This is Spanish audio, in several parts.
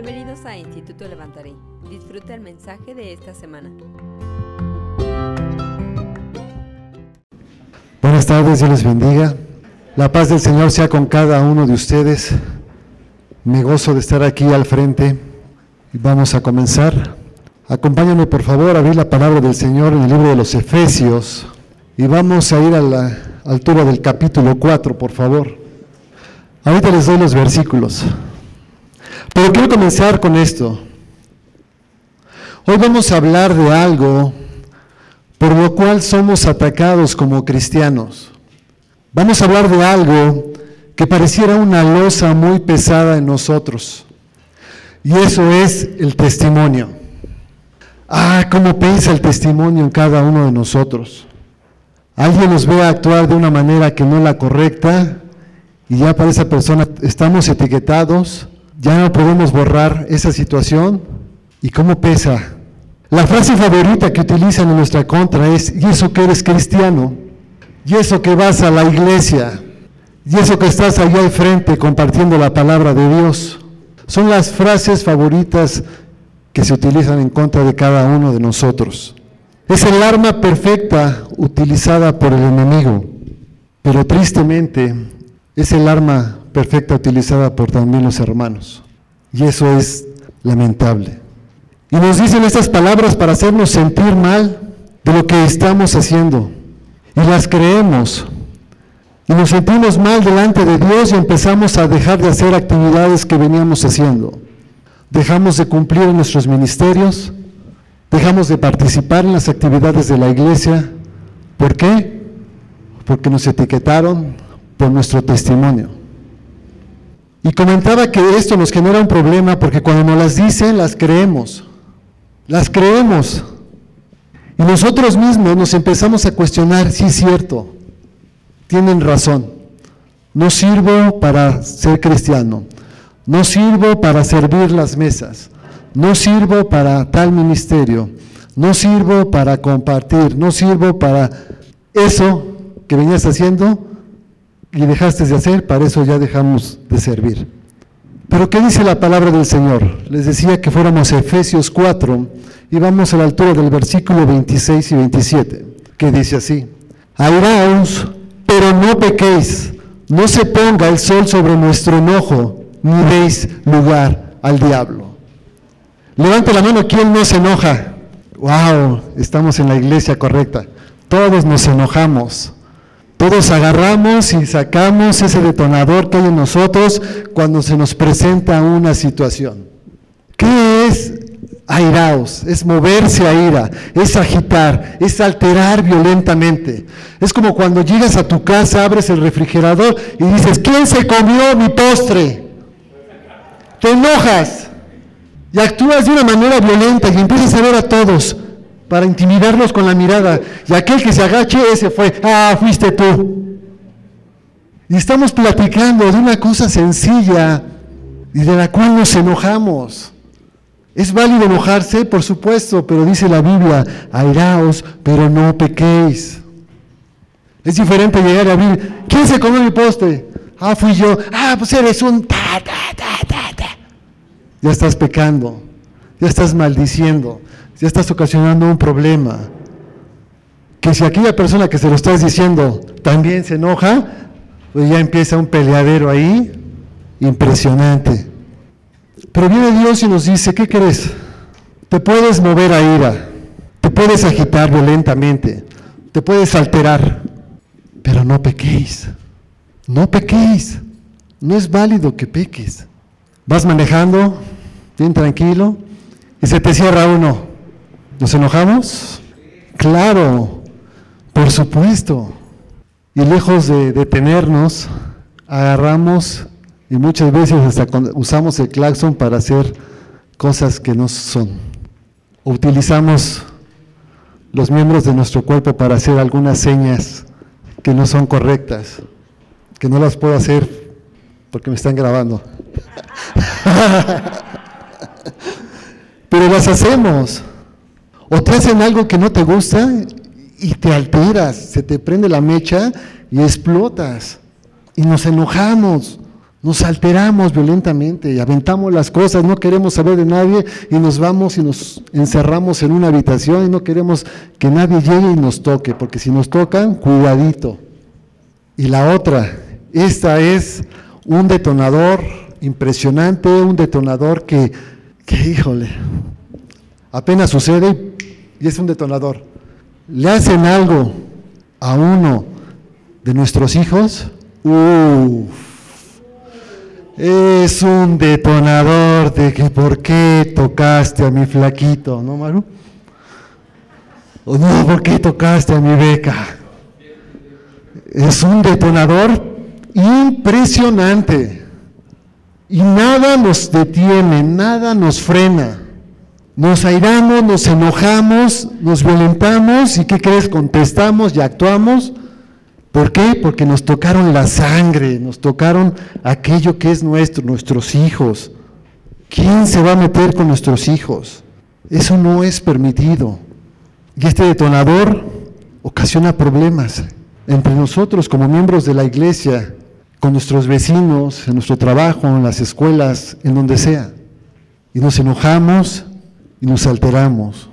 Bienvenidos a Instituto Levantaré. Disfruta el mensaje de esta semana. Buenas tardes, Dios les bendiga. La paz del Señor sea con cada uno de ustedes. Me gozo de estar aquí al frente vamos a comenzar. Acompáñame por favor a abrir la palabra del Señor en el libro de los Efesios y vamos a ir a la altura del capítulo 4, por favor. Ahorita les doy los versículos. Pero quiero comenzar con esto. Hoy vamos a hablar de algo por lo cual somos atacados como cristianos. Vamos a hablar de algo que pareciera una losa muy pesada en nosotros. Y eso es el testimonio. Ah, cómo piensa el testimonio en cada uno de nosotros. Alguien nos ve actuar de una manera que no es la correcta y ya para esa persona estamos etiquetados, ya no podemos borrar esa situación. ¿Y cómo pesa? La frase favorita que utilizan en nuestra contra es, ¿y eso que eres cristiano? ¿Y eso que vas a la iglesia? ¿Y eso que estás allá al frente compartiendo la palabra de Dios? Son las frases favoritas que se utilizan en contra de cada uno de nosotros. Es el arma perfecta utilizada por el enemigo, pero tristemente es el arma perfecta utilizada por también los hermanos. Y eso es lamentable. Y nos dicen estas palabras para hacernos sentir mal de lo que estamos haciendo. Y las creemos. Y nos sentimos mal delante de Dios y empezamos a dejar de hacer actividades que veníamos haciendo. Dejamos de cumplir nuestros ministerios, dejamos de participar en las actividades de la iglesia. ¿Por qué? Porque nos etiquetaron por nuestro testimonio. Y comentaba que esto nos genera un problema porque cuando nos las dicen las creemos. Las creemos. Y nosotros mismos nos empezamos a cuestionar si es cierto. Tienen razón. No sirvo para ser cristiano. No sirvo para servir las mesas. No sirvo para tal ministerio. No sirvo para compartir. No sirvo para eso que venías haciendo y dejaste de hacer. Para eso ya dejamos de servir. Pero ¿qué dice la palabra del Señor? Les decía que fuéramos a Efesios 4 y vamos a la altura del versículo 26 y 27, que dice así, airaos, pero no pequéis, no se ponga el sol sobre nuestro enojo, ni deis lugar al diablo. Levante la mano, ¿quién no se enoja? Wow, estamos en la iglesia correcta. Todos nos enojamos. Todos agarramos y sacamos ese detonador que hay en nosotros cuando se nos presenta una situación. ¿Qué es airaos? Es moverse a ira, es agitar, es alterar violentamente. Es como cuando llegas a tu casa, abres el refrigerador y dices, ¿quién se comió mi postre? Te enojas y actúas de una manera violenta y empiezas a ver a todos para intimidarlos con la mirada. Y aquel que se agache, ese fue, ah, fuiste tú. Y estamos platicando de una cosa sencilla y de la cual nos enojamos. Es válido enojarse, por supuesto, pero dice la Biblia, airaos, pero no pequéis. Es diferente llegar a abrir, ¿quién se comió mi postre? Ah, fui yo. Ah, pues eres un ta, ta, ta. Ya estás pecando, ya estás maldiciendo, ya estás ocasionando un problema. Que si aquella persona que se lo estás diciendo también se enoja, pues ya empieza un peleadero ahí impresionante. Pero viene Dios y nos dice, ¿qué crees? Te puedes mover a ira, te puedes agitar violentamente, te puedes alterar, pero no pequéis, no pequéis, no es válido que peques. Vas manejando, bien tranquilo, y se te cierra uno. ¿Nos enojamos? Claro, por supuesto. Y lejos de detenernos, agarramos y muchas veces hasta usamos el claxon para hacer cosas que no son. Utilizamos los miembros de nuestro cuerpo para hacer algunas señas que no son correctas, que no las puedo hacer porque me están grabando. Pero las hacemos. O te hacen algo que no te gusta y te alteras, se te prende la mecha y explotas. Y nos enojamos, Nos alteramos violentamente y aventamos las cosas, no queremos saber de nadie y nos vamos y nos encerramos en una habitación y no queremos que nadie llegue y nos toque, porque si nos tocan, cuidadito. Y la otra, esta es un detonador impresionante, un detonador que, que híjole, apenas sucede y es un detonador. Le hacen algo a uno de nuestros hijos, uff es un detonador de que por qué tocaste a mi flaquito, ¿no, Maru? O no, ¿por qué tocaste a mi beca? Es un detonador impresionante. Y nada nos detiene, nada nos frena. Nos airamos, nos enojamos, nos violentamos y ¿qué crees? Contestamos y actuamos ¿Por qué? Porque nos tocaron la sangre, nos tocaron aquello que es nuestro, nuestros hijos. ¿Quién se va a meter con nuestros hijos? Eso no es permitido. Y este detonador ocasiona problemas entre nosotros como miembros de la iglesia, con nuestros vecinos, en nuestro trabajo, en las escuelas, en donde sea. Y nos enojamos y nos alteramos.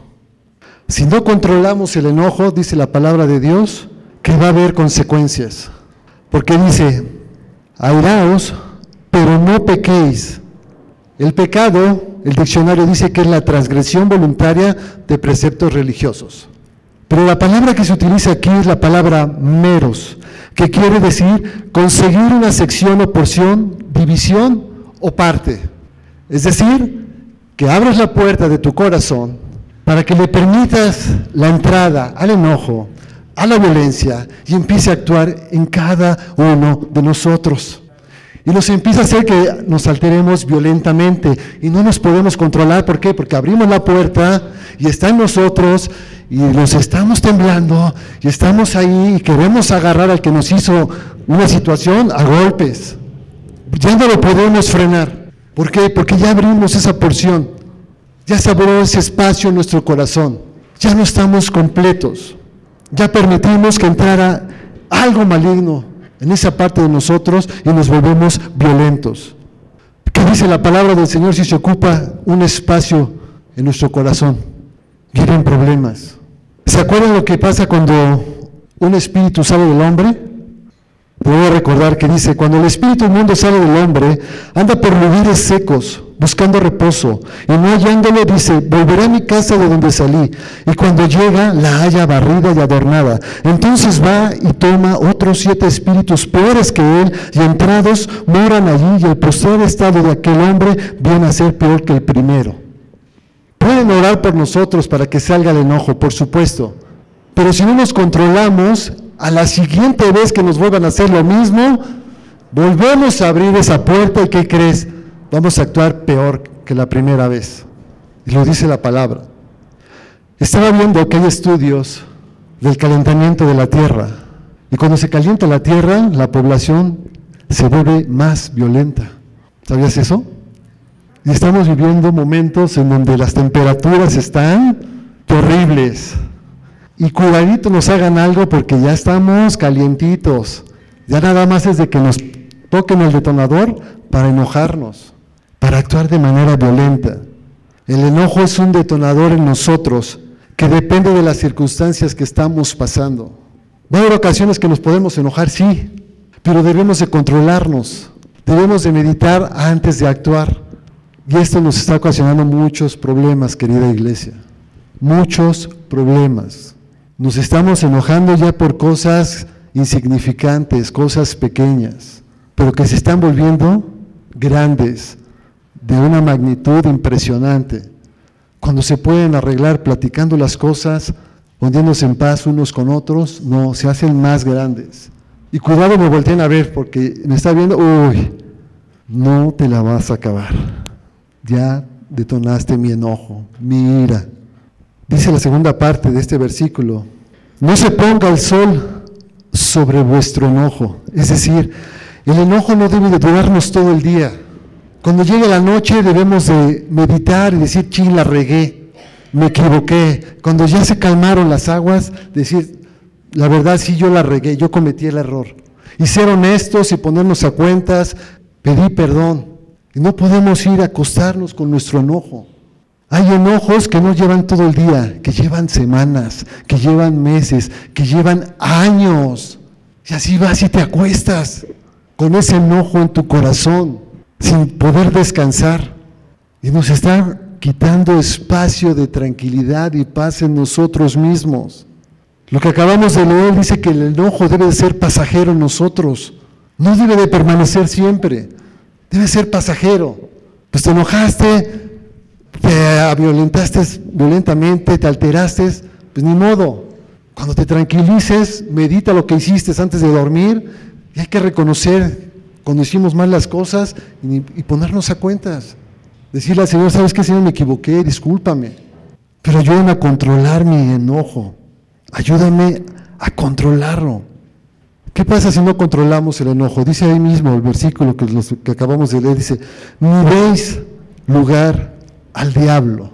Si no controlamos el enojo, dice la palabra de Dios, que va a haber consecuencias. Porque dice, airaos, pero no pequéis. El pecado, el diccionario dice que es la transgresión voluntaria de preceptos religiosos. Pero la palabra que se utiliza aquí es la palabra meros, que quiere decir conseguir una sección o porción, división o parte. Es decir, que abres la puerta de tu corazón para que le permitas la entrada al enojo, a la violencia y empiece a actuar en cada uno de nosotros. Y nos empieza a hacer que nos alteremos violentamente y no nos podemos controlar. ¿Por qué? Porque abrimos la puerta y está en nosotros y nos estamos temblando y estamos ahí y queremos agarrar al que nos hizo una situación a golpes. Ya no lo podemos frenar. ¿Por qué? Porque ya abrimos esa porción. Ya se abrió ese espacio en nuestro corazón. Ya no estamos completos. Ya permitimos que entrara algo maligno en esa parte de nosotros y nos volvemos violentos. ¿Qué dice la palabra del Señor si se ocupa un espacio en nuestro corazón? Vienen problemas. ¿Se acuerdan lo que pasa cuando un espíritu sale del hombre? Puedo recordar que dice, cuando el espíritu inmundo sale del hombre, anda por lugares secos, buscando reposo, y no hallándolo dice, volveré a mi casa de donde salí, y cuando llega la halla barrida y adornada. Entonces va y toma otros siete espíritus peores que él, y entrados moran allí, y el postrer estado de aquel hombre viene a ser peor que el primero. Pueden orar por nosotros para que salga el enojo, por supuesto, pero si no nos controlamos, a la siguiente vez que nos vuelvan a hacer lo mismo, volvemos a abrir esa puerta y ¿qué crees? Vamos a actuar peor que la primera vez. Y lo dice la palabra. Estaba viendo que hay estudios del calentamiento de la tierra. Y cuando se calienta la tierra, la población se vuelve más violenta. ¿Sabías eso? Y estamos viviendo momentos en donde las temperaturas están terribles. Y cuidadito nos hagan algo porque ya estamos calientitos. Ya nada más es de que nos toquen el detonador para enojarnos, para actuar de manera violenta. El enojo es un detonador en nosotros que depende de las circunstancias que estamos pasando. Va a haber ocasiones que nos podemos enojar, sí, pero debemos de controlarnos, debemos de meditar antes de actuar. Y esto nos está ocasionando muchos problemas, querida iglesia, muchos problemas. Nos estamos enojando ya por cosas insignificantes, cosas pequeñas, pero que se están volviendo grandes, de una magnitud impresionante. Cuando se pueden arreglar platicando las cosas, poniéndose en paz unos con otros, no, se hacen más grandes. Y cuidado, me volteen a ver, porque me está viendo, uy, no te la vas a acabar. Ya detonaste mi enojo, mi ira. Dice la segunda parte de este versículo, no se ponga el sol sobre vuestro enojo. Es decir, el enojo no debe de durarnos todo el día. Cuando llegue la noche debemos de meditar y decir, ching, la regué, me equivoqué. Cuando ya se calmaron las aguas, decir, la verdad sí yo la regué, yo cometí el error. Y ser honestos y ponernos a cuentas, pedí perdón. Y no podemos ir a acostarnos con nuestro enojo. Hay enojos que no llevan todo el día, que llevan semanas, que llevan meses, que llevan años. Y así vas y te acuestas con ese enojo en tu corazón, sin poder descansar. Y nos está quitando espacio de tranquilidad y paz en nosotros mismos. Lo que acabamos de leer dice que el enojo debe de ser pasajero en nosotros, no debe de permanecer siempre, debe ser pasajero. Pues te enojaste, te violentaste violentamente, te alteraste, pues ni modo. Cuando te tranquilices, medita lo que hiciste antes de dormir y hay que reconocer cuando hicimos mal las cosas y, ponernos a cuentas. Decirle al Señor, ¿sabes qué, Señor? Me equivoqué, discúlpame. Pero ayúdame a controlar mi enojo. Ayúdame a controlarlo. ¿Qué pasa si no controlamos el enojo? Dice ahí mismo el versículo que, que acabamos de leer, dice, ni veis lugar al diablo.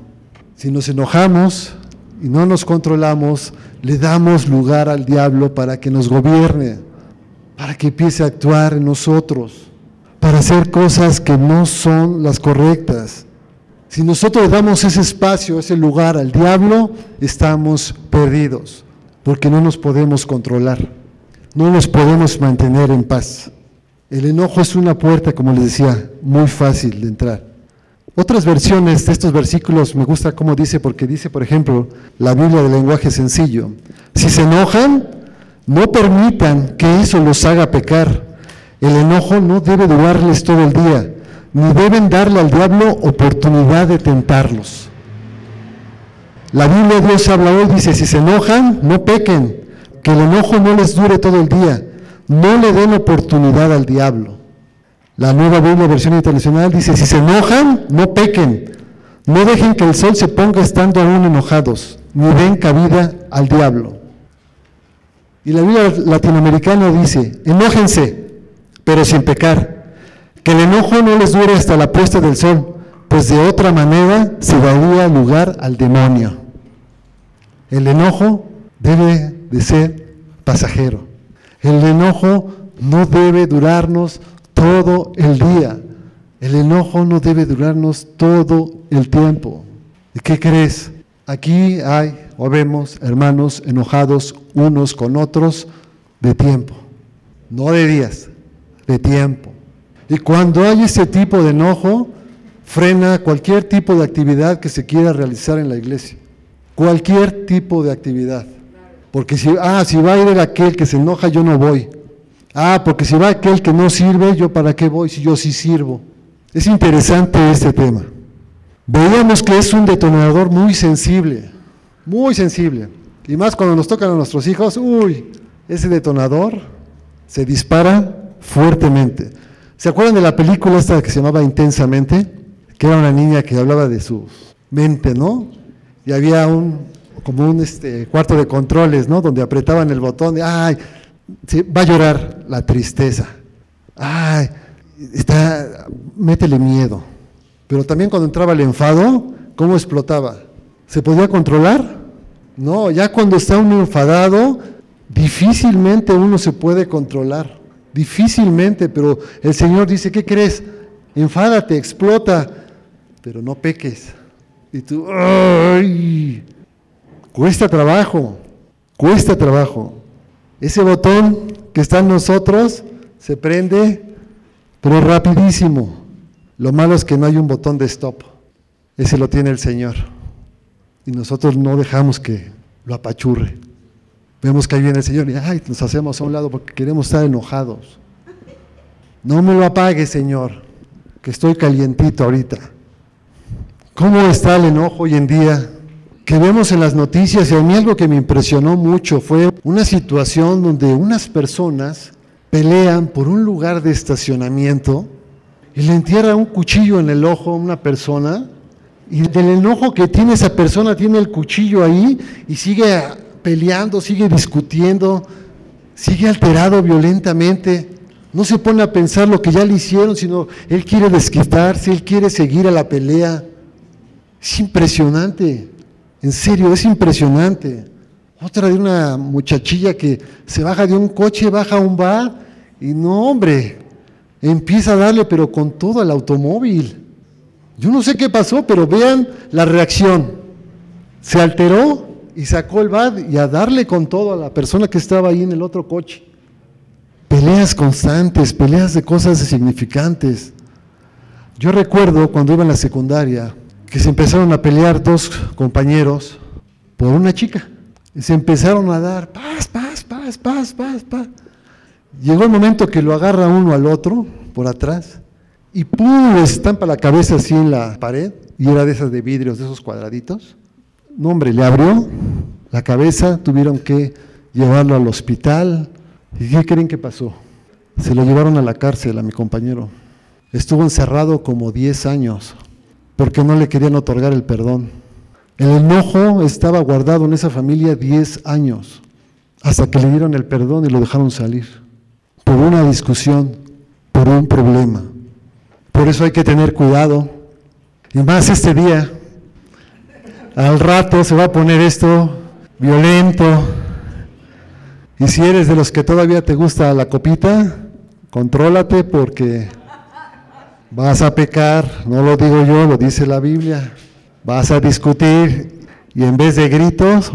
Si nos enojamos y no nos controlamos, le damos lugar al diablo para que nos gobierne, para que empiece a actuar en nosotros para hacer cosas que no son las correctas. Si nosotros damos ese espacio, ese lugar al diablo, estamos perdidos, porque no nos podemos controlar, no nos podemos mantener en paz. El enojo es una puerta, como les decía, muy fácil de entrar. Otras versiones de estos versículos me gusta cómo dice, porque dice, por ejemplo, la Biblia de lenguaje sencillo, si se enojan, no permitan que eso los haga pecar el enojo no debe durarles todo el día, ni deben darle al diablo oportunidad de tentarlos. La Biblia de Dios habla hoy, dice, si se enojan, no pequen, que el enojo no les dure todo el día, no le den oportunidad al diablo. La nueva Biblia versión internacional dice, si se enojan, no pequen, no dejen que el sol se ponga estando aún enojados, ni den cabida al diablo. Y la Biblia latinoamericana dice, enójense, pero sin pecar. Que el enojo no les dure hasta la puesta del sol, pues de otra manera se daría lugar al demonio. El enojo debe de ser pasajero. El enojo no debe durarnos todo el día. El enojo no debe durarnos todo el tiempo. ¿Y qué crees? Aquí hay o vemos hermanos enojados unos con otros de tiempo, no de días, de tiempo. Y cuando hay ese tipo de enojo, frena cualquier tipo de actividad que se quiera realizar en la iglesia. Cualquier tipo de actividad. Porque si, ah, si va a ir aquel que se enoja, yo no voy. Ah, porque si va aquel que no sirve, yo para qué voy si yo sí sirvo. Es interesante este tema. Veíamos que es un detonador muy sensible, muy sensible. Y más cuando nos tocan a nuestros hijos, uy, ese detonador se dispara fuertemente. ¿Se acuerdan de la película esta que se llamaba Intensamente? Que era una niña que hablaba de su mente, ¿no? Y había un, como un este, cuarto de controles, ¿no? Donde apretaban el botón de, ay, va a llorar la tristeza. Ay, está, métele miedo. Pero también cuando entraba el enfado, ¿cómo explotaba? ¿Se podía controlar? No, ya cuando está uno enfadado, difícilmente uno se puede controlar. Difícilmente, pero el Señor dice, ¿qué crees? Enfádate, explota, pero no peques. Y tú, ¡ay! Cuesta trabajo, cuesta trabajo. Ese botón que está en nosotros se prende, pero rapidísimo. Lo malo es que no hay un botón de stop. Ese lo tiene el Señor. Y nosotros no dejamos que lo apachurre. Vemos que ahí viene el Señor y ay, nos hacemos a un lado porque queremos estar enojados. No me lo apague, Señor, que estoy calientito ahorita. ¿Cómo está el enojo hoy en día? Que vemos en las noticias y a mí algo que me impresionó mucho fue una situación donde unas personas pelean por un lugar de estacionamiento y le entierra un cuchillo en el ojo a una persona y del enojo que tiene esa persona tiene el cuchillo ahí y sigue peleando, sigue discutiendo, sigue alterado violentamente. No se pone a pensar lo que ya le hicieron, sino él quiere desquitarse, él quiere seguir a la pelea. Es impresionante, en serio, es impresionante. Otra de una muchachilla que se baja de un coche, baja a un bar y no, hombre, empieza a darle, pero con todo el automóvil. Yo no sé qué pasó, pero vean la reacción. Se alteró y sacó el bad y a darle con todo a la persona que estaba ahí en el otro coche. Peleas constantes, peleas de cosas significantes. Yo recuerdo cuando iba en la secundaria que se empezaron a pelear dos compañeros por una chica. Y se empezaron a dar paz, paz, paz, paz, paz, paz. Llegó el momento que lo agarra uno al otro por atrás y ¡pum! le estampa la cabeza así en la pared y era de esas de vidrios, de esos cuadraditos. No, hombre, le abrió la cabeza, tuvieron que llevarlo al hospital. ¿Y qué creen que pasó? Se lo llevaron a la cárcel a mi compañero. Estuvo encerrado como 10 años porque no le querían otorgar el perdón. El enojo estaba guardado en esa familia 10 años hasta que le dieron el perdón y lo dejaron salir por una discusión, por un problema. Por eso hay que tener cuidado. Y más este día, al rato se va a poner esto violento. Y si eres de los que todavía te gusta la copita, contrólate porque vas a pecar, no lo digo yo, lo dice la Biblia. Vas a discutir y en vez de gritos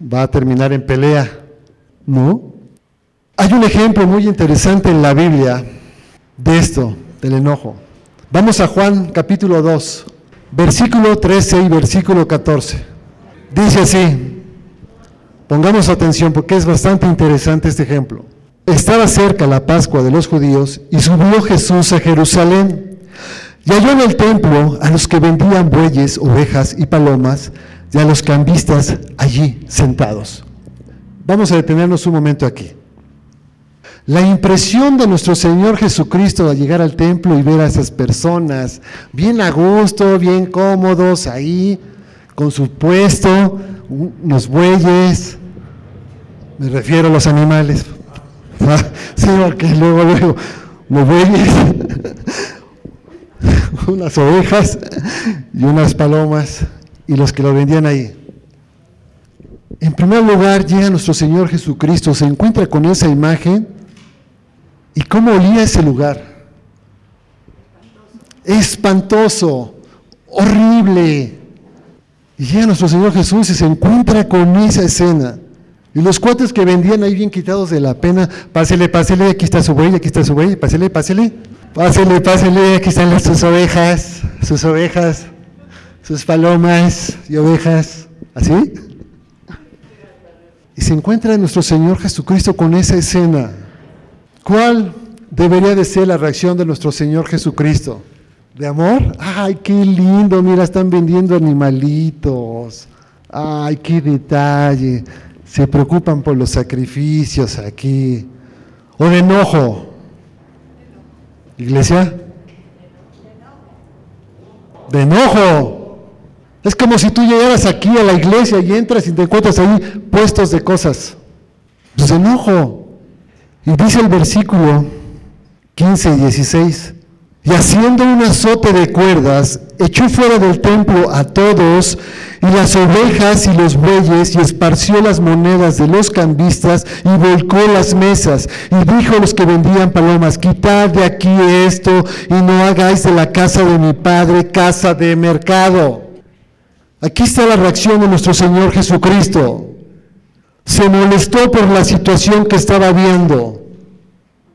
va a terminar en pelea. ¿No? Hay un ejemplo muy interesante en la Biblia de esto, del enojo. Vamos a Juan capítulo 2, versículo 13 y versículo 14. Dice así, pongamos atención porque es bastante interesante este ejemplo. Estaba cerca la Pascua de los judíos y subió Jesús a Jerusalén. Y halló en el templo a los que vendían bueyes, ovejas y palomas y a los cambistas allí sentados. Vamos a detenernos un momento aquí. La impresión de nuestro Señor Jesucristo al llegar al templo y ver a esas personas bien a gusto, bien cómodos ahí, con su puesto, unos bueyes, me refiero a los animales, sí, porque luego, luego, los bueyes, unas ovejas y unas palomas, y los que lo vendían ahí. En primer lugar, llega nuestro Señor Jesucristo, se encuentra con esa imagen ¿Y cómo olía ese lugar? Espantoso, horrible. Y llega nuestro Señor Jesús y se encuentra con esa escena. Y los cuates que vendían ahí bien quitados de la pena, pásele, pásele, aquí está su buey, aquí está su buey, pásele, pásele, pásele, pásele, aquí están sus ovejas, sus ovejas, sus palomas y ovejas, ¿así? Y se encuentra nuestro Señor Jesucristo con esa escena. ¿Cuál debería de ser la reacción de nuestro Señor Jesucristo? ¿De amor? Ay, qué lindo, mira, están vendiendo animalitos. Ay, qué detalle. Se preocupan por los sacrificios aquí. ¿O de enojo? ¿Iglesia? De enojo. Es como si tú llegaras aquí a la iglesia y entras y te encuentras ahí puestos de cosas. Pues enojo. Y dice el versículo 15 y 16, y haciendo un azote de cuerdas, echó fuera del templo a todos y las ovejas y los bueyes y esparció las monedas de los cambistas y volcó las mesas. Y dijo a los que vendían palomas, quitad de aquí esto y no hagáis de la casa de mi padre casa de mercado. Aquí está la reacción de nuestro Señor Jesucristo. Se molestó por la situación que estaba viendo,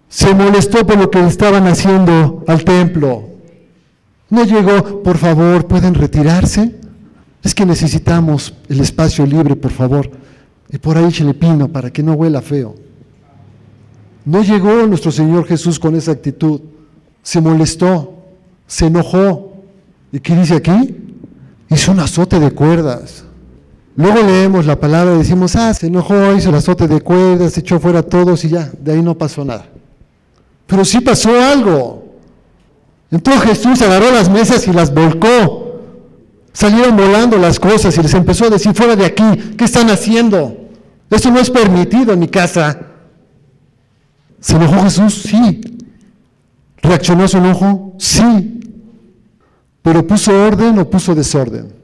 se molestó por lo que estaban haciendo al templo. No llegó, por favor, ¿pueden retirarse? Es que necesitamos el espacio libre, por favor. Y por ahí le pino para que no huela feo. No llegó nuestro Señor Jesús con esa actitud. Se molestó, se enojó. ¿Y qué dice aquí? Hizo un azote de cuerdas. Luego leemos la palabra y decimos, ah, se enojó, hizo el azote de cuerdas, echó fuera a todos y ya, de ahí no pasó nada. Pero sí pasó algo. Entonces Jesús agarró las mesas y las volcó. Salieron volando las cosas y les empezó a decir, fuera de aquí, ¿qué están haciendo? Esto no es permitido en mi casa. ¿Se enojó Jesús? Sí. ¿Reaccionó a su enojo? Sí. ¿Pero puso orden o puso desorden?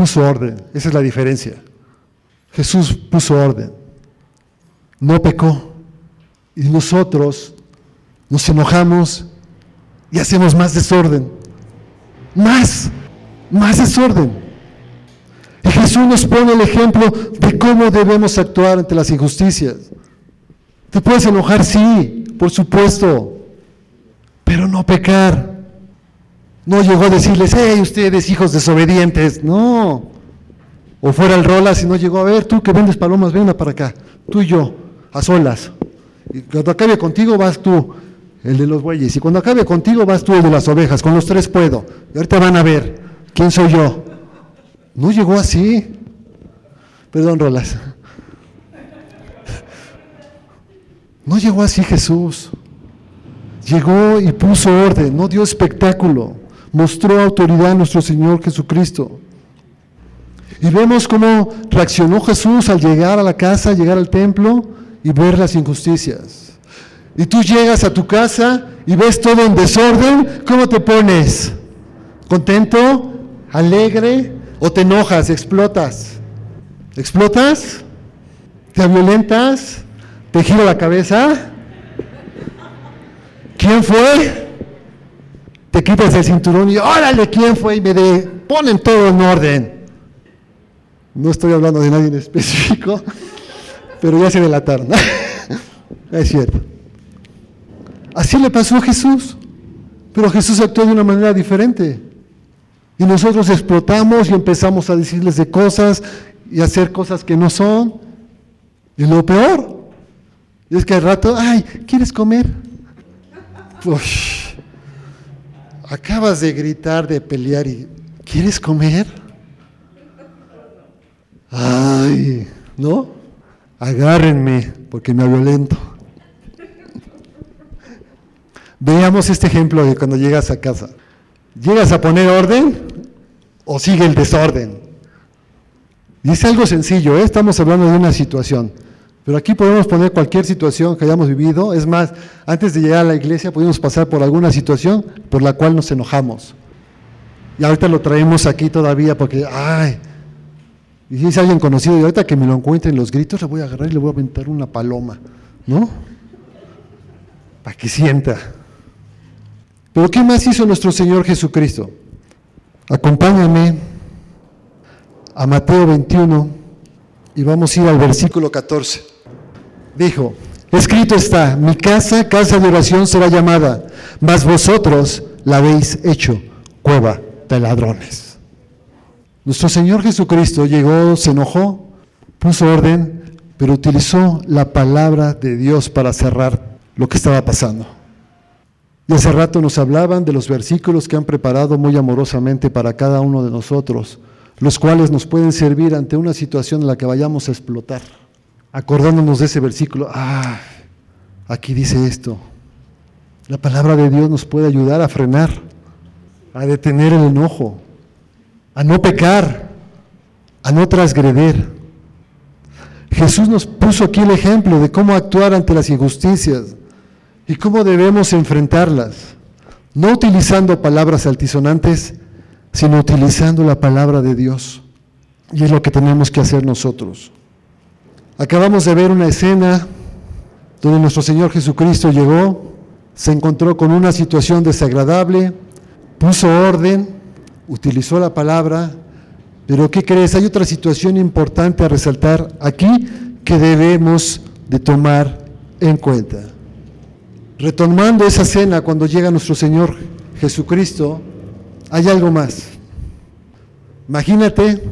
puso orden, esa es la diferencia. Jesús puso orden, no pecó. Y nosotros nos enojamos y hacemos más desorden. Más, más desorden. Y Jesús nos pone el ejemplo de cómo debemos actuar ante las injusticias. Te puedes enojar, sí, por supuesto, pero no pecar. No llegó a decirles, hey, ustedes hijos desobedientes, no. O fuera el rolas y no llegó a ver, tú que vendes palomas, venga para acá, tú y yo, a solas. Y cuando acabe contigo vas tú, el de los bueyes. Y cuando acabe contigo vas tú, el de las ovejas. Con los tres puedo. Y ahorita van a ver quién soy yo. No llegó así. Perdón, Rolas. No llegó así Jesús. Llegó y puso orden, no dio espectáculo. Mostró autoridad a nuestro Señor Jesucristo. Y vemos cómo reaccionó Jesús al llegar a la casa, llegar al templo y ver las injusticias. Y tú llegas a tu casa y ves todo en desorden, ¿cómo te pones? ¿Contento? ¿Alegre? ¿O te enojas? ¿Explotas? ¿Explotas? ¿Te violentas? ¿Te gira la cabeza? ¿Quién fue? Te quitas el cinturón y órale, ¿quién fue? Y me de, ponen todo en orden. No estoy hablando de nadie en específico, pero ya se delataron. es cierto. Así le pasó a Jesús, pero Jesús actuó de una manera diferente. Y nosotros explotamos y empezamos a decirles de cosas y hacer cosas que no son. Y lo peor es que al rato, ay, ¿quieres comer? Pues, acabas de gritar, de pelear y ¿quieres comer? Ay, ¿no? Agárrenme porque me violento. Veamos este ejemplo de cuando llegas a casa. ¿Llegas a poner orden o sigue el desorden? Es algo sencillo, ¿eh? estamos hablando de una situación. Pero aquí podemos poner cualquier situación que hayamos vivido. Es más, antes de llegar a la iglesia pudimos pasar por alguna situación por la cual nos enojamos. Y ahorita lo traemos aquí todavía porque, ay, y si es alguien conocido y ahorita que me lo encuentren los gritos, le voy a agarrar y le voy a aventar una paloma, ¿no? Para que sienta. Pero ¿qué más hizo nuestro Señor Jesucristo? Acompáñame a Mateo 21 y vamos a ir al versículo 14. Dijo, escrito está, mi casa, casa de oración será llamada, mas vosotros la habéis hecho cueva de ladrones. Nuestro Señor Jesucristo llegó, se enojó, puso orden, pero utilizó la palabra de Dios para cerrar lo que estaba pasando. Y hace rato nos hablaban de los versículos que han preparado muy amorosamente para cada uno de nosotros, los cuales nos pueden servir ante una situación en la que vayamos a explotar. Acordándonos de ese versículo, ah, aquí dice esto. La palabra de Dios nos puede ayudar a frenar, a detener el enojo, a no pecar, a no transgredir. Jesús nos puso aquí el ejemplo de cómo actuar ante las injusticias y cómo debemos enfrentarlas, no utilizando palabras altisonantes, sino utilizando la palabra de Dios. Y es lo que tenemos que hacer nosotros. Acabamos de ver una escena donde nuestro Señor Jesucristo llegó, se encontró con una situación desagradable, puso orden, utilizó la palabra, pero ¿qué crees? Hay otra situación importante a resaltar aquí que debemos de tomar en cuenta. Retomando esa cena cuando llega nuestro Señor Jesucristo, hay algo más. Imagínate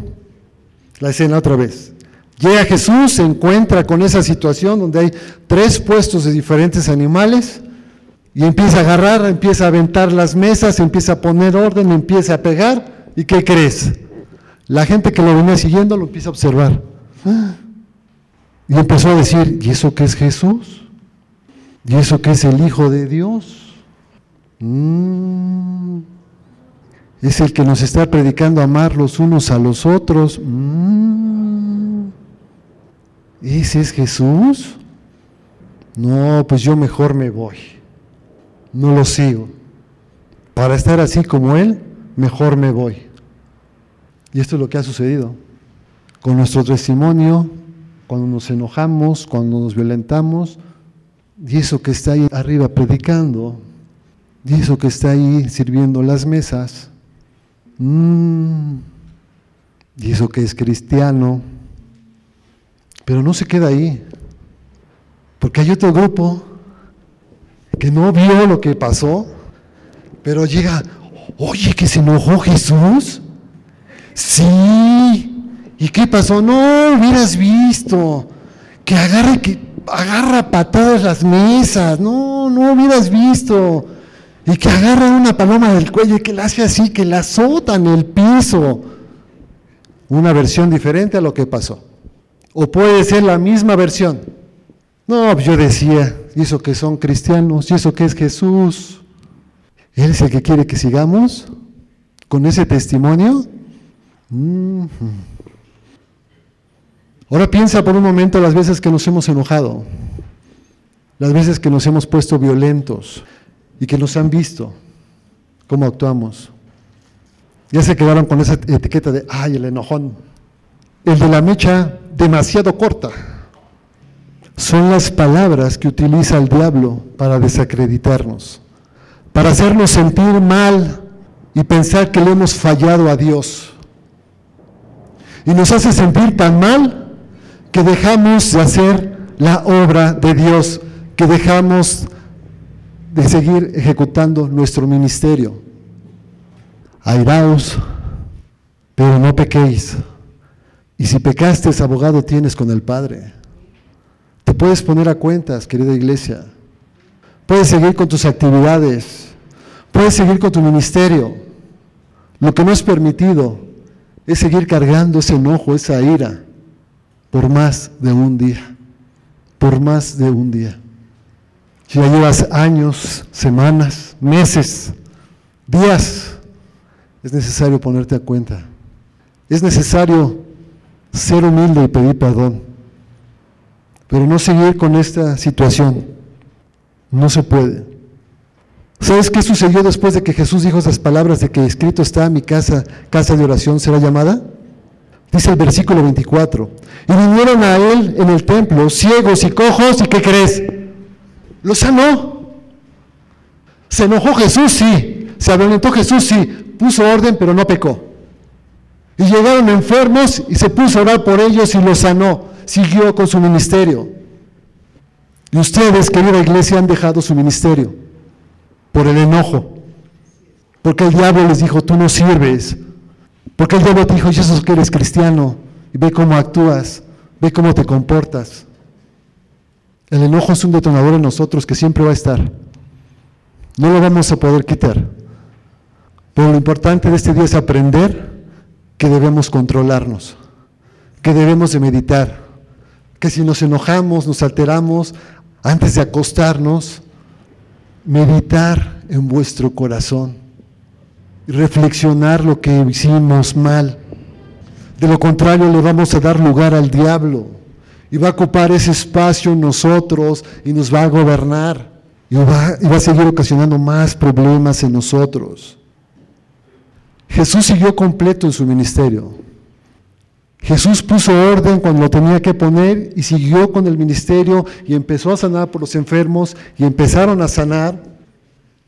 la escena otra vez. Llega Jesús, se encuentra con esa situación donde hay tres puestos de diferentes animales y empieza a agarrar, empieza a aventar las mesas, empieza a poner orden, empieza a pegar. ¿Y qué crees? La gente que lo venía siguiendo lo empieza a observar. Y empezó a decir, ¿y eso qué es Jesús? ¿Y eso qué es el Hijo de Dios? Mm. es el que nos está predicando amar los unos a los otros. Mm. ¿Ese es Jesús? No, pues yo mejor me voy. No lo sigo. Para estar así como Él, mejor me voy. Y esto es lo que ha sucedido. Con nuestro testimonio, cuando nos enojamos, cuando nos violentamos, Y eso que está ahí arriba predicando, y eso que está ahí sirviendo las mesas, mm, y eso que es cristiano, pero no se queda ahí, porque hay otro grupo que no vio lo que pasó, pero llega, oye, que se enojó Jesús. Sí. ¿Y qué pasó? No hubieras visto que agarre, que agarra patadas las mesas. No, no hubieras visto. Y que agarra una paloma del cuello y que la hace así, que la azota en el piso. Una versión diferente a lo que pasó. O puede ser la misma versión. No, yo decía, y eso que son cristianos, y eso que es Jesús. Él es el que quiere que sigamos con ese testimonio. Ahora piensa por un momento las veces que nos hemos enojado, las veces que nos hemos puesto violentos y que nos han visto cómo actuamos. Ya se quedaron con esa etiqueta de, ay, el enojón, el de la mecha demasiado corta. Son las palabras que utiliza el diablo para desacreditarnos, para hacernos sentir mal y pensar que le hemos fallado a Dios. Y nos hace sentir tan mal que dejamos de hacer la obra de Dios, que dejamos de seguir ejecutando nuestro ministerio. Airaos, pero no pequéis. Y si pecaste, abogado tienes con el Padre. Te puedes poner a cuentas, querida iglesia. Puedes seguir con tus actividades. Puedes seguir con tu ministerio. Lo que no es permitido es seguir cargando ese enojo, esa ira, por más de un día. Por más de un día. Si ya llevas años, semanas, meses, días, es necesario ponerte a cuenta. Es necesario ser humilde y pedir perdón pero no seguir con esta situación. No se puede. ¿Sabes qué sucedió después de que Jesús dijo esas palabras de que escrito está mi casa, casa de oración será llamada? Dice el versículo 24. Y vinieron a él en el templo ciegos y cojos y ¿qué crees? Lo sanó. Se enojó Jesús, sí. Se adelantó Jesús, sí. Puso orden, pero no pecó. Y llegaron enfermos y se puso a orar por ellos y los sanó siguió con su ministerio. Y ustedes, querida iglesia, han dejado su ministerio por el enojo. Porque el diablo les dijo, tú no sirves. Porque el diablo te dijo, Jesús que eres cristiano. Y ve cómo actúas, ve cómo te comportas. El enojo es un detonador en nosotros que siempre va a estar. No lo vamos a poder quitar. Pero lo importante de este día es aprender que debemos controlarnos, que debemos de meditar, que si nos enojamos, nos alteramos, antes de acostarnos, meditar en vuestro corazón reflexionar lo que hicimos mal. De lo contrario, le vamos a dar lugar al diablo y va a ocupar ese espacio en nosotros y nos va a gobernar y va, y va a seguir ocasionando más problemas en nosotros. Jesús siguió completo en su ministerio. Jesús puso orden cuando lo tenía que poner y siguió con el ministerio y empezó a sanar por los enfermos y empezaron a sanar.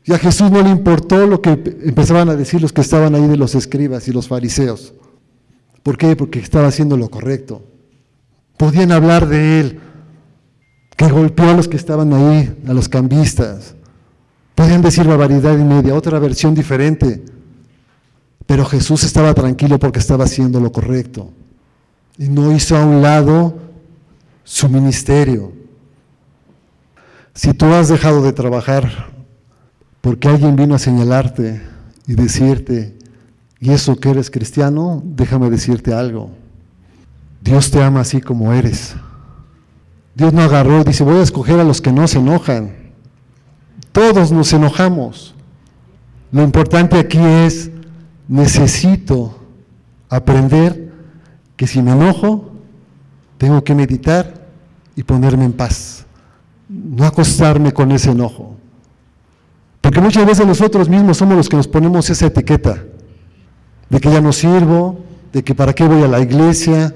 Y a Jesús no le importó lo que empezaban a decir los que estaban ahí de los escribas y los fariseos. ¿Por qué? Porque estaba haciendo lo correcto. Podían hablar de él, que golpeó a los que estaban ahí, a los cambistas. Podían decir barbaridad y media, otra versión diferente. Pero Jesús estaba tranquilo porque estaba haciendo lo correcto y no hizo a un lado su ministerio. Si tú has dejado de trabajar porque alguien vino a señalarte y decirte, y eso que eres cristiano, déjame decirte algo. Dios te ama así como eres. Dios no agarró, dice, voy a escoger a los que no se enojan. Todos nos enojamos. Lo importante aquí es, necesito aprender que si me enojo, tengo que meditar y ponerme en paz, no acostarme con ese enojo. Porque muchas veces nosotros mismos somos los que nos ponemos esa etiqueta de que ya no sirvo, de que para qué voy a la iglesia,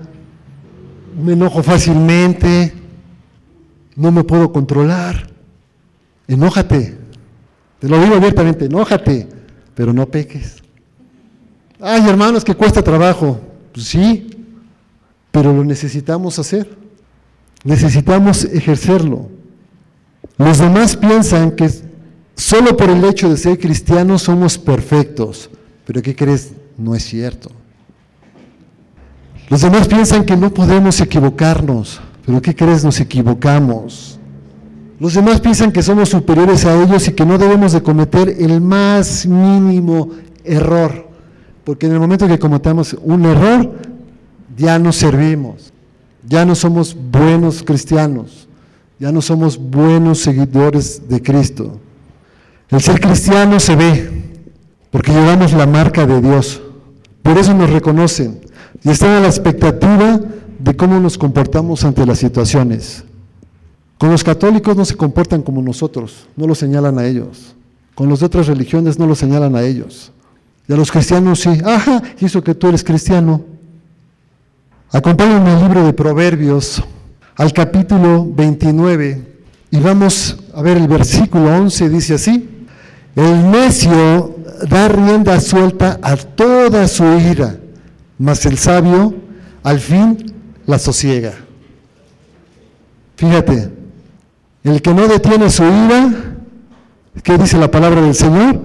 me enojo fácilmente, no me puedo controlar. Enójate. Te lo digo abiertamente, enójate, pero no peques. Ay, hermanos, que cuesta trabajo. Pues sí, pero lo necesitamos hacer. Necesitamos ejercerlo. Los demás piensan que solo por el hecho de ser cristianos somos perfectos, pero ¿qué crees? No es cierto. Los demás piensan que no podemos equivocarnos, pero ¿qué crees? Nos equivocamos. Los demás piensan que somos superiores a ellos y que no debemos de cometer el más mínimo error, porque en el momento que cometamos un error, ya no servimos, ya no somos buenos cristianos, ya no somos buenos seguidores de Cristo. El ser cristiano se ve, porque llevamos la marca de Dios, por eso nos reconocen y están a la expectativa de cómo nos comportamos ante las situaciones. Con los católicos no se comportan como nosotros, no lo señalan a ellos. Con los de otras religiones no lo señalan a ellos. Y a los cristianos sí, ajá, y que tú eres cristiano. Acompáñenme al libro de Proverbios, al capítulo 29, y vamos a ver el versículo 11, dice así, el necio da rienda suelta a toda su ira, mas el sabio al fin la sosiega. Fíjate, el que no detiene su ira, ¿qué dice la palabra del Señor?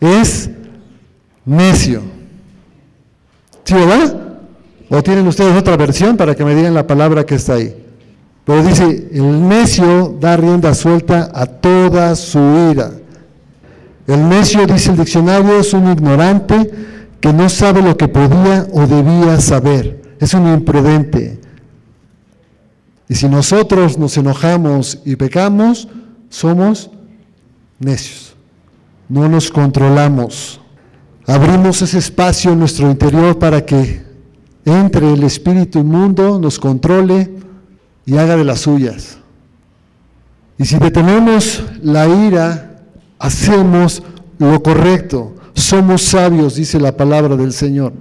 Es necio. ¿Sí, verdad? ¿O tienen ustedes otra versión para que me digan la palabra que está ahí? Pero dice, el necio da rienda suelta a toda su ira. El necio, dice el diccionario, es un ignorante que no sabe lo que podía o debía saber. Es un imprudente. Y si nosotros nos enojamos y pecamos, somos necios. No nos controlamos. Abrimos ese espacio en nuestro interior para que entre el espíritu inmundo, nos controle y haga de las suyas. Y si detenemos la ira, hacemos lo correcto. Somos sabios, dice la palabra del Señor.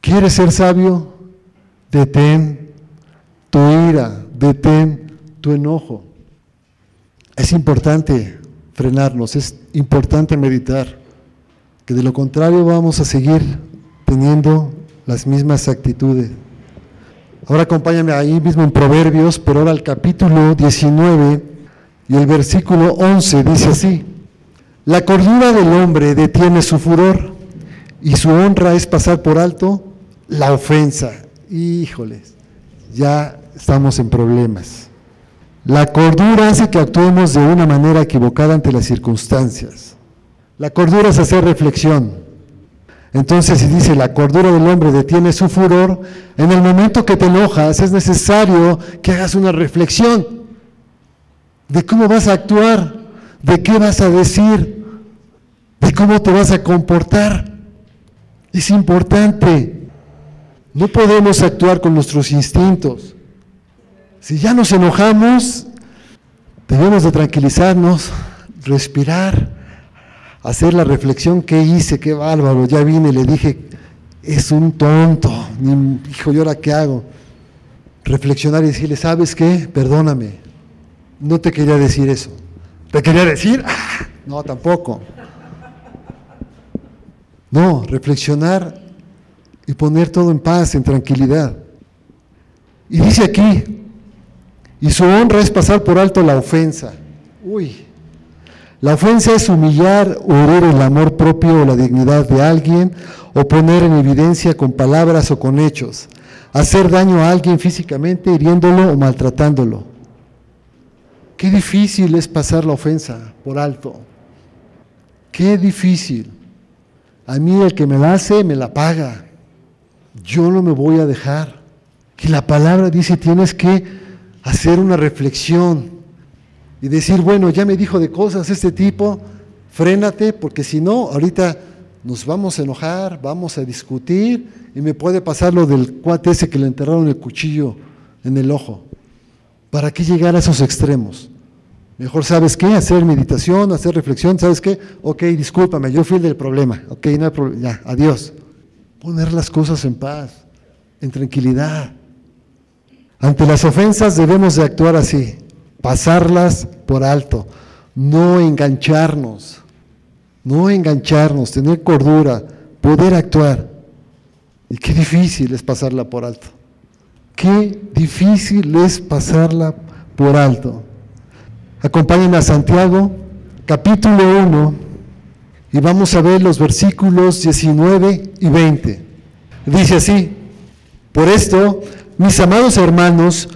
¿Quieres ser sabio? Detén tu ira, detén tu enojo. Es importante frenarnos, es importante meditar, que de lo contrario vamos a seguir teniendo las mismas actitudes. Ahora acompáñame ahí mismo en Proverbios, pero ahora al capítulo 19 y el versículo 11 dice así, la cordura del hombre detiene su furor y su honra es pasar por alto la ofensa. Híjoles, ya estamos en problemas. La cordura hace que actuemos de una manera equivocada ante las circunstancias. La cordura es hacer reflexión. Entonces, si dice, la cordura del hombre detiene su furor, en el momento que te enojas es necesario que hagas una reflexión de cómo vas a actuar, de qué vas a decir, de cómo te vas a comportar. Es importante. No podemos actuar con nuestros instintos. Si ya nos enojamos, debemos de tranquilizarnos, respirar hacer la reflexión, ¿qué hice? Qué bárbaro. Ya vine y le dije, es un tonto. hijo, ¿y ahora qué hago? Reflexionar y decirle, ¿sabes qué? Perdóname. No te quería decir eso. ¿Te quería decir? Ah, no, tampoco. No, reflexionar y poner todo en paz, en tranquilidad. Y dice aquí, y su honra es pasar por alto la ofensa. Uy, la ofensa es humillar o herir el amor propio o la dignidad de alguien o poner en evidencia con palabras o con hechos, hacer daño a alguien físicamente hiriéndolo o maltratándolo. Qué difícil es pasar la ofensa por alto. Qué difícil. A mí el que me la hace me la paga. Yo no me voy a dejar. Que la palabra dice tienes que hacer una reflexión y decir, bueno, ya me dijo de cosas este tipo, frénate, porque si no, ahorita nos vamos a enojar, vamos a discutir y me puede pasar lo del cuate ese que le enterraron el cuchillo en el ojo. ¿Para qué llegar a esos extremos? Mejor, ¿sabes qué? Hacer meditación, hacer reflexión, ¿sabes qué? Ok, discúlpame, yo fui el del problema. Ok, no hay problema, ya, adiós. Poner las cosas en paz, en tranquilidad. Ante las ofensas debemos de actuar así pasarlas por alto, no engancharnos, no engancharnos, tener cordura, poder actuar. Y qué difícil es pasarla por alto. Qué difícil es pasarla por alto. Acompáñenme a Santiago, capítulo 1, y vamos a ver los versículos 19 y 20. Dice así, por esto, mis amados hermanos,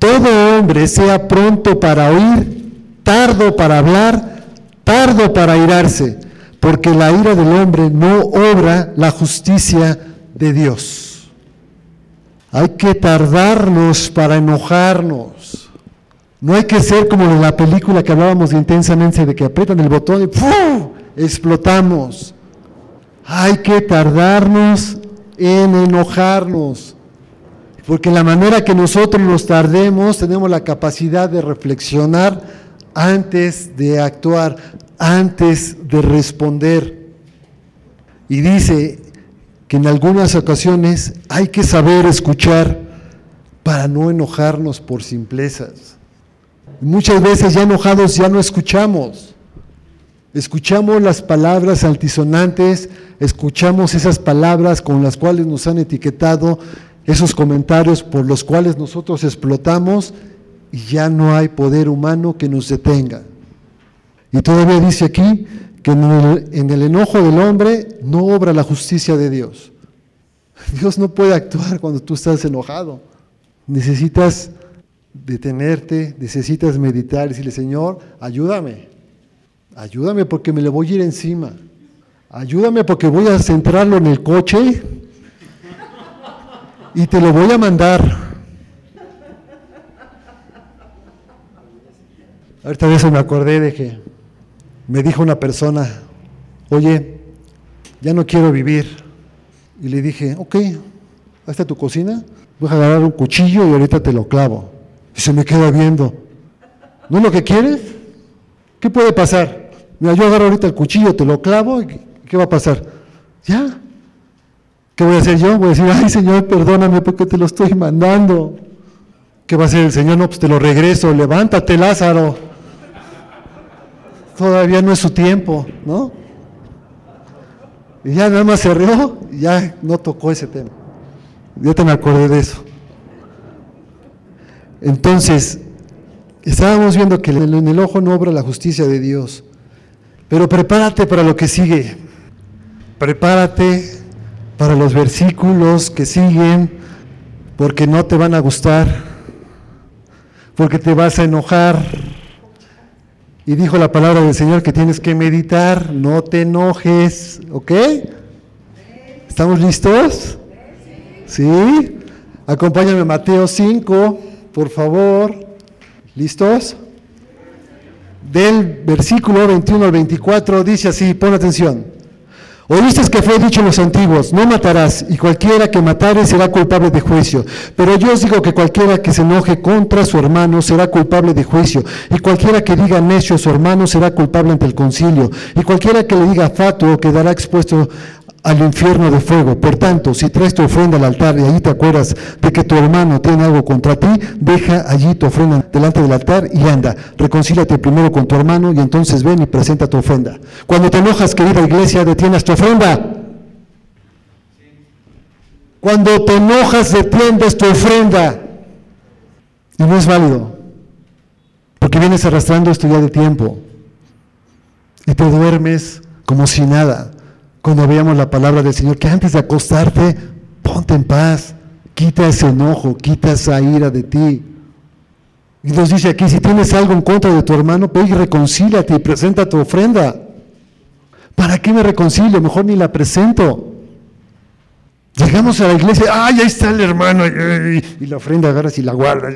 todo hombre sea pronto para oír, tardo para hablar, tardo para irarse, porque la ira del hombre no obra la justicia de Dios. Hay que tardarnos para enojarnos. No hay que ser como en la película que hablábamos intensamente de que aprietan el botón y ¡pum! explotamos. Hay que tardarnos en enojarnos. Porque la manera que nosotros nos tardemos, tenemos la capacidad de reflexionar antes de actuar, antes de responder. Y dice que en algunas ocasiones hay que saber escuchar para no enojarnos por simplezas. Muchas veces ya enojados ya no escuchamos. Escuchamos las palabras altisonantes, escuchamos esas palabras con las cuales nos han etiquetado esos comentarios por los cuales nosotros explotamos y ya no hay poder humano que nos detenga. Y todavía dice aquí que en el, enojo del hombre no obra la justicia de Dios. Dios no puede actuar cuando tú estás enojado. Necesitas detenerte, necesitas meditar y decirle, Señor, ayúdame, ayúdame porque me le voy a ir encima. Ayúdame porque voy a centrarlo en el coche y te lo voy a mandar. Ahorita de me acordé de que me dijo una persona, oye, ya no quiero vivir. Y le dije, ok, hasta tu cocina, voy a agarrar un cuchillo y ahorita te lo clavo. Y se me queda viendo. ¿No es lo que quieres? ¿Qué puede pasar? Mira, yo agarro ahorita el cuchillo, te lo clavo y ¿qué va a pasar? Ya, ¿Qué voy a hacer yo? Voy a decir, ay Señor, perdóname porque te lo estoy mandando. ¿Qué va a hacer el Señor? No, pues te lo regreso, levántate Lázaro. Todavía no es su tiempo, ¿no? Y ya nada más se y ya no tocó ese tema. Yo te me acordé de eso. Entonces, estábamos viendo que en el ojo no obra la justicia de Dios. Pero prepárate para lo que sigue. Prepárate para los versículos que siguen, porque no te van a gustar, porque te vas a enojar. Y dijo la palabra del Señor que tienes que meditar, no te enojes, ¿ok? ¿Estamos listos? ¿Sí? Acompáñame a Mateo 5, por favor. ¿Listos? Del versículo 21 al 24 dice así, pon atención. Oíste que fue dicho en los antiguos, no matarás, y cualquiera que matare será culpable de juicio. Pero yo os digo que cualquiera que se enoje contra su hermano será culpable de juicio, y cualquiera que diga necio a su hermano será culpable ante el concilio, y cualquiera que le diga fatuo quedará expuesto al infierno de fuego. Por tanto, si traes tu ofrenda al altar y allí te acuerdas de que tu hermano tiene algo contra ti, deja allí tu ofrenda delante del altar y anda. Reconcíliate primero con tu hermano y entonces ven y presenta tu ofrenda. Cuando te enojas, querida iglesia, detienes tu ofrenda. Cuando te enojas, detienes tu ofrenda. Y no es válido. Porque vienes arrastrando esto ya de tiempo. Y te duermes como si nada cuando veamos la palabra del Señor, que antes de acostarte, ponte en paz, quita ese enojo, quita esa ira de ti. Y nos dice aquí, si tienes algo en contra de tu hermano, ve y reconcíliate y presenta tu ofrenda. ¿Para qué me reconcilio? Mejor ni la presento. Llegamos a la iglesia, ¡ay, ahí está el hermano! Y la ofrenda agarras y la guardas.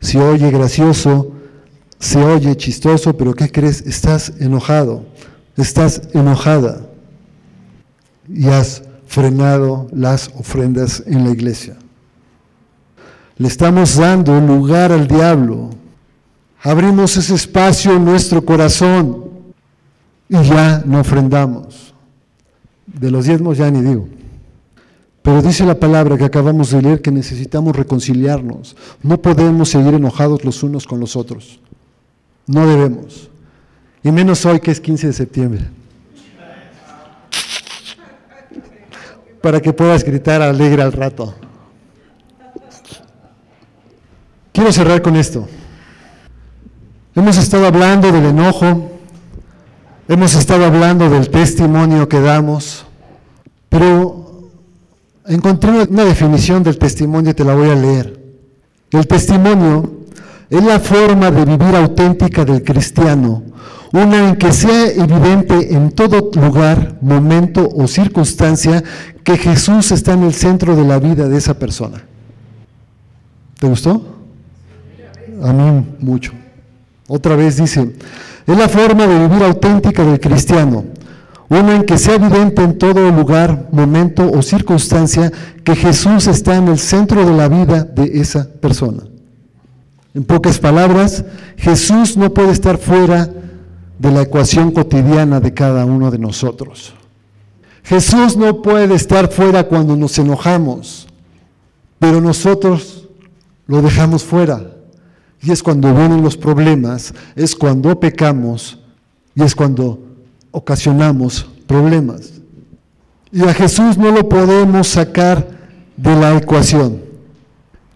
Si oye gracioso, se oye chistoso, pero ¿qué crees? Estás enojado, estás enojada y has frenado las ofrendas en la iglesia. Le estamos dando lugar al diablo. Abrimos ese espacio en nuestro corazón y ya no ofrendamos. De los diezmos ya ni digo. Pero dice la palabra que acabamos de leer que necesitamos reconciliarnos. No podemos seguir enojados los unos con los otros. No debemos. Y menos hoy que es 15 de septiembre. Para que puedas gritar alegre al rato. Quiero cerrar con esto. Hemos estado hablando del enojo, hemos estado hablando del testimonio que damos, pero encontré una definición del testimonio y te la voy a leer. El testimonio es la forma de vivir auténtica del cristiano, una en que sea evidente en todo lugar, momento o circunstancia que Jesús está en el centro de la vida de esa persona. ¿Te gustó? a mí mucho. Otra vez dice, es la forma de vivir auténtica del cristiano, una en que sea evidente en todo lugar, momento o circunstancia que Jesús está en el centro de la vida de esa persona. En pocas palabras, Jesús no puede estar fuera de la ecuación cotidiana de cada uno de nosotros. Jesús no puede estar fuera cuando nos enojamos, pero nosotros lo dejamos fuera. Y es cuando vienen los problemas, es cuando pecamos y es cuando ocasionamos problemas. Y a Jesús no lo podemos sacar de la ecuación.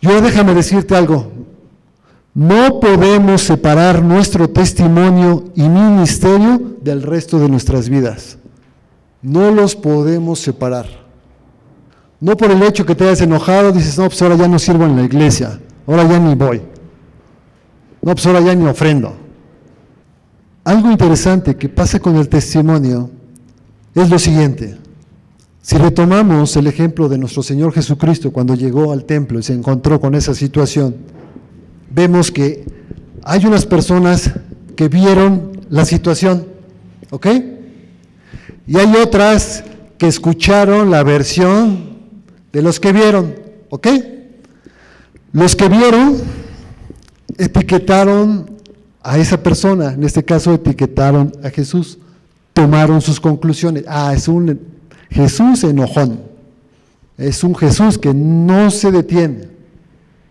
Yo déjame decirte algo, no podemos separar nuestro testimonio y ministerio del resto de nuestras vidas. No los podemos separar. No por el hecho que te hayas enojado, dices, no, pues ahora ya no sirvo en la iglesia, ahora ya ni voy. No, pues ahora ya ni ofrendo. Algo interesante que pasa con el testimonio es lo siguiente. Si retomamos el ejemplo de nuestro Señor Jesucristo cuando llegó al templo y se encontró con esa situación, vemos que hay unas personas que vieron la situación, ¿ok? Y hay otras que escucharon la versión de los que vieron, ¿ok? Los que vieron etiquetaron a esa persona, en este caso etiquetaron a Jesús, tomaron sus conclusiones. Ah, es un Jesús enojón, es un Jesús que no se detiene.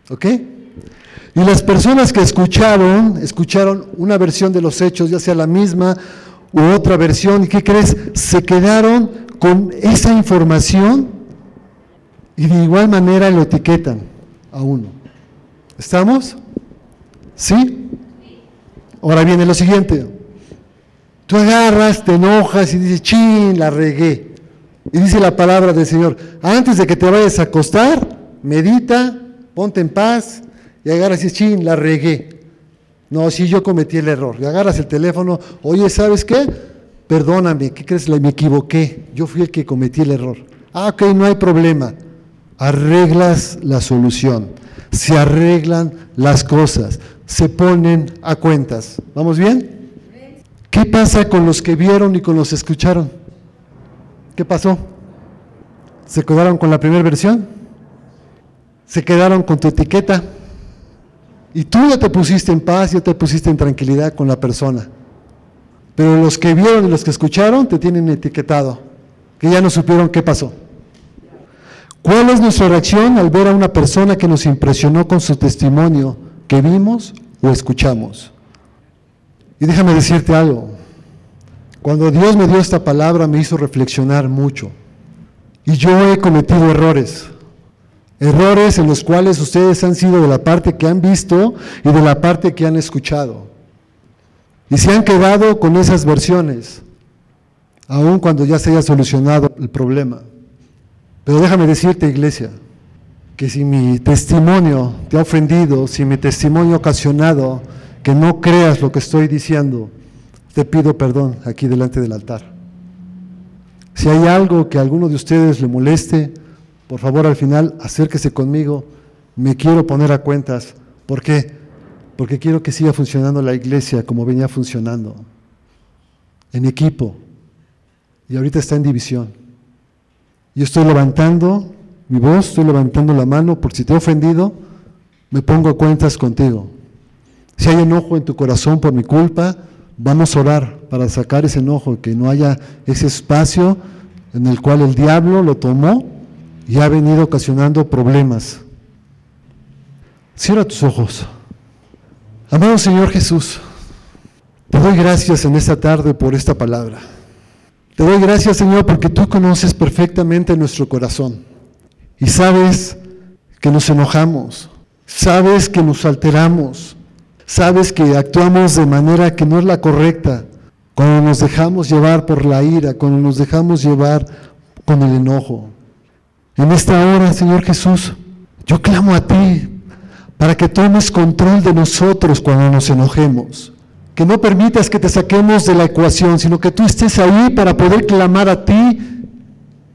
¿Ok? Y las personas que escucharon, escucharon una versión de los hechos, ya sea la misma u otra versión, ¿y qué crees? Se quedaron con esa información y de igual manera lo etiquetan a uno. ¿Estamos? ¿Sí? Ahora viene lo siguiente. Tú agarras, te enojas y dices, chin, la regué. Y dice la palabra del Señor, antes de que te vayas a acostar, medita, ponte en paz y agarras y dices, chin, la regué. No, si yo cometí el error. Y agarras el teléfono, oye, ¿sabes qué? Perdóname, ¿qué crees? Me equivoqué. Yo fui el que cometí el error. Ah, ok, no hay problema. Arreglas la solución. Se arreglan las cosas se ponen a cuentas. ¿Vamos bien? ¿Qué pasa con los que vieron y con los que escucharon? ¿Qué pasó? ¿Se quedaron con la primera versión? ¿Se quedaron con tu etiqueta? Y tú ya te pusiste en paz, ya te pusiste en tranquilidad con la persona. Pero los que vieron y los que escucharon te tienen etiquetado, que ya no supieron qué pasó. ¿Cuál es nuestra reacción al ver a una persona que nos impresionó con su testimonio? que vimos o escuchamos. Y déjame decirte algo, cuando Dios me dio esta palabra me hizo reflexionar mucho. Y yo he cometido errores, errores en los cuales ustedes han sido de la parte que han visto y de la parte que han escuchado. Y se han quedado con esas versiones, aun cuando ya se haya solucionado el problema. Pero déjame decirte, iglesia, que si mi testimonio te ha ofendido, si mi testimonio ha ocasionado que no creas lo que estoy diciendo, te pido perdón aquí delante del altar. Si hay algo que a alguno de ustedes le moleste, por favor al final acérquese conmigo, me quiero poner a cuentas. ¿Por qué? Porque quiero que siga funcionando la iglesia como venía funcionando, en equipo, y ahorita está en división. Yo estoy levantando mi voz, estoy levantando la mano, por si te he ofendido, me pongo a cuentas contigo. Si hay enojo en tu corazón por mi culpa, vamos a orar para sacar ese enojo, que no haya ese espacio en el cual el diablo lo tomó y ha venido ocasionando problemas. Cierra tus ojos. Amado Señor Jesús, te doy gracias en esta tarde por esta palabra. Te doy gracias, Señor, porque tú conoces perfectamente nuestro corazón y sabes que nos enojamos, sabes que nos alteramos, sabes que actuamos de manera que no es la correcta cuando nos dejamos llevar por la ira, cuando nos dejamos llevar con el enojo. En esta hora, Señor Jesús, yo clamo a ti para que tomes control de nosotros cuando nos enojemos. Que no permitas que te saquemos de la ecuación, sino que tú estés ahí para poder clamar a ti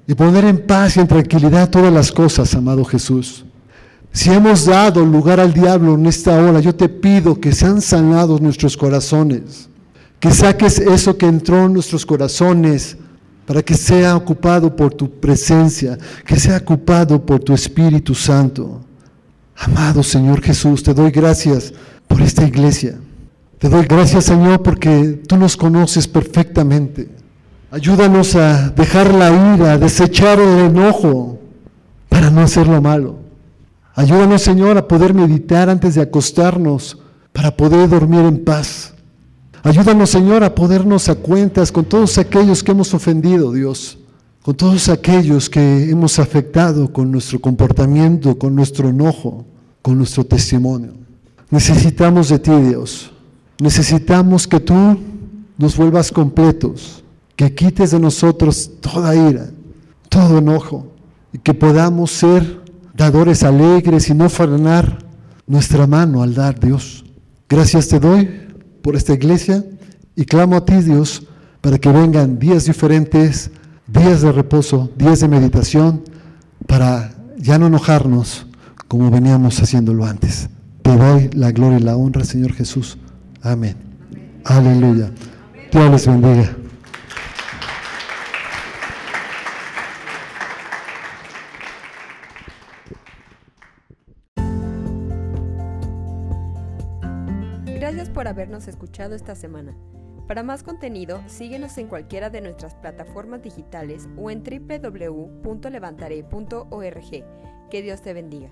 y poner en paz y en tranquilidad todas las cosas, amado Jesús. Si hemos dado lugar al diablo en esta hora, yo te pido que sean sanados nuestros corazones, que saques eso que entró en nuestros corazones para que sea ocupado por tu presencia, que sea ocupado por tu Espíritu Santo. Amado Señor Jesús, te doy gracias por esta iglesia. Te doy gracias, Señor, porque tú nos conoces perfectamente. Ayúdanos a dejar la ira, a desechar el enojo para no hacer lo malo. Ayúdanos, Señor, a poder meditar antes de acostarnos para poder dormir en paz. Ayúdanos, Señor, a podernos a cuentas con todos aquellos que hemos ofendido, Dios, con todos aquellos que hemos afectado con nuestro comportamiento, con nuestro enojo, con nuestro testimonio. Necesitamos de ti, Dios. Necesitamos que tú nos vuelvas completos, que quites de nosotros toda ira, todo enojo, y que podamos ser dadores alegres y no frenar nuestra mano al dar, Dios. Gracias te doy por esta iglesia y clamo a ti, Dios, para que vengan días diferentes, días de reposo, días de meditación, para ya no enojarnos como veníamos haciéndolo antes. Te doy la gloria y la honra, Señor Jesús. Amén. Aleluya. Dios les bendiga. Escuchado esta semana. Para más contenido, síguenos en cualquiera de nuestras plataformas digitales o en www.levantare.org. Que Dios te bendiga.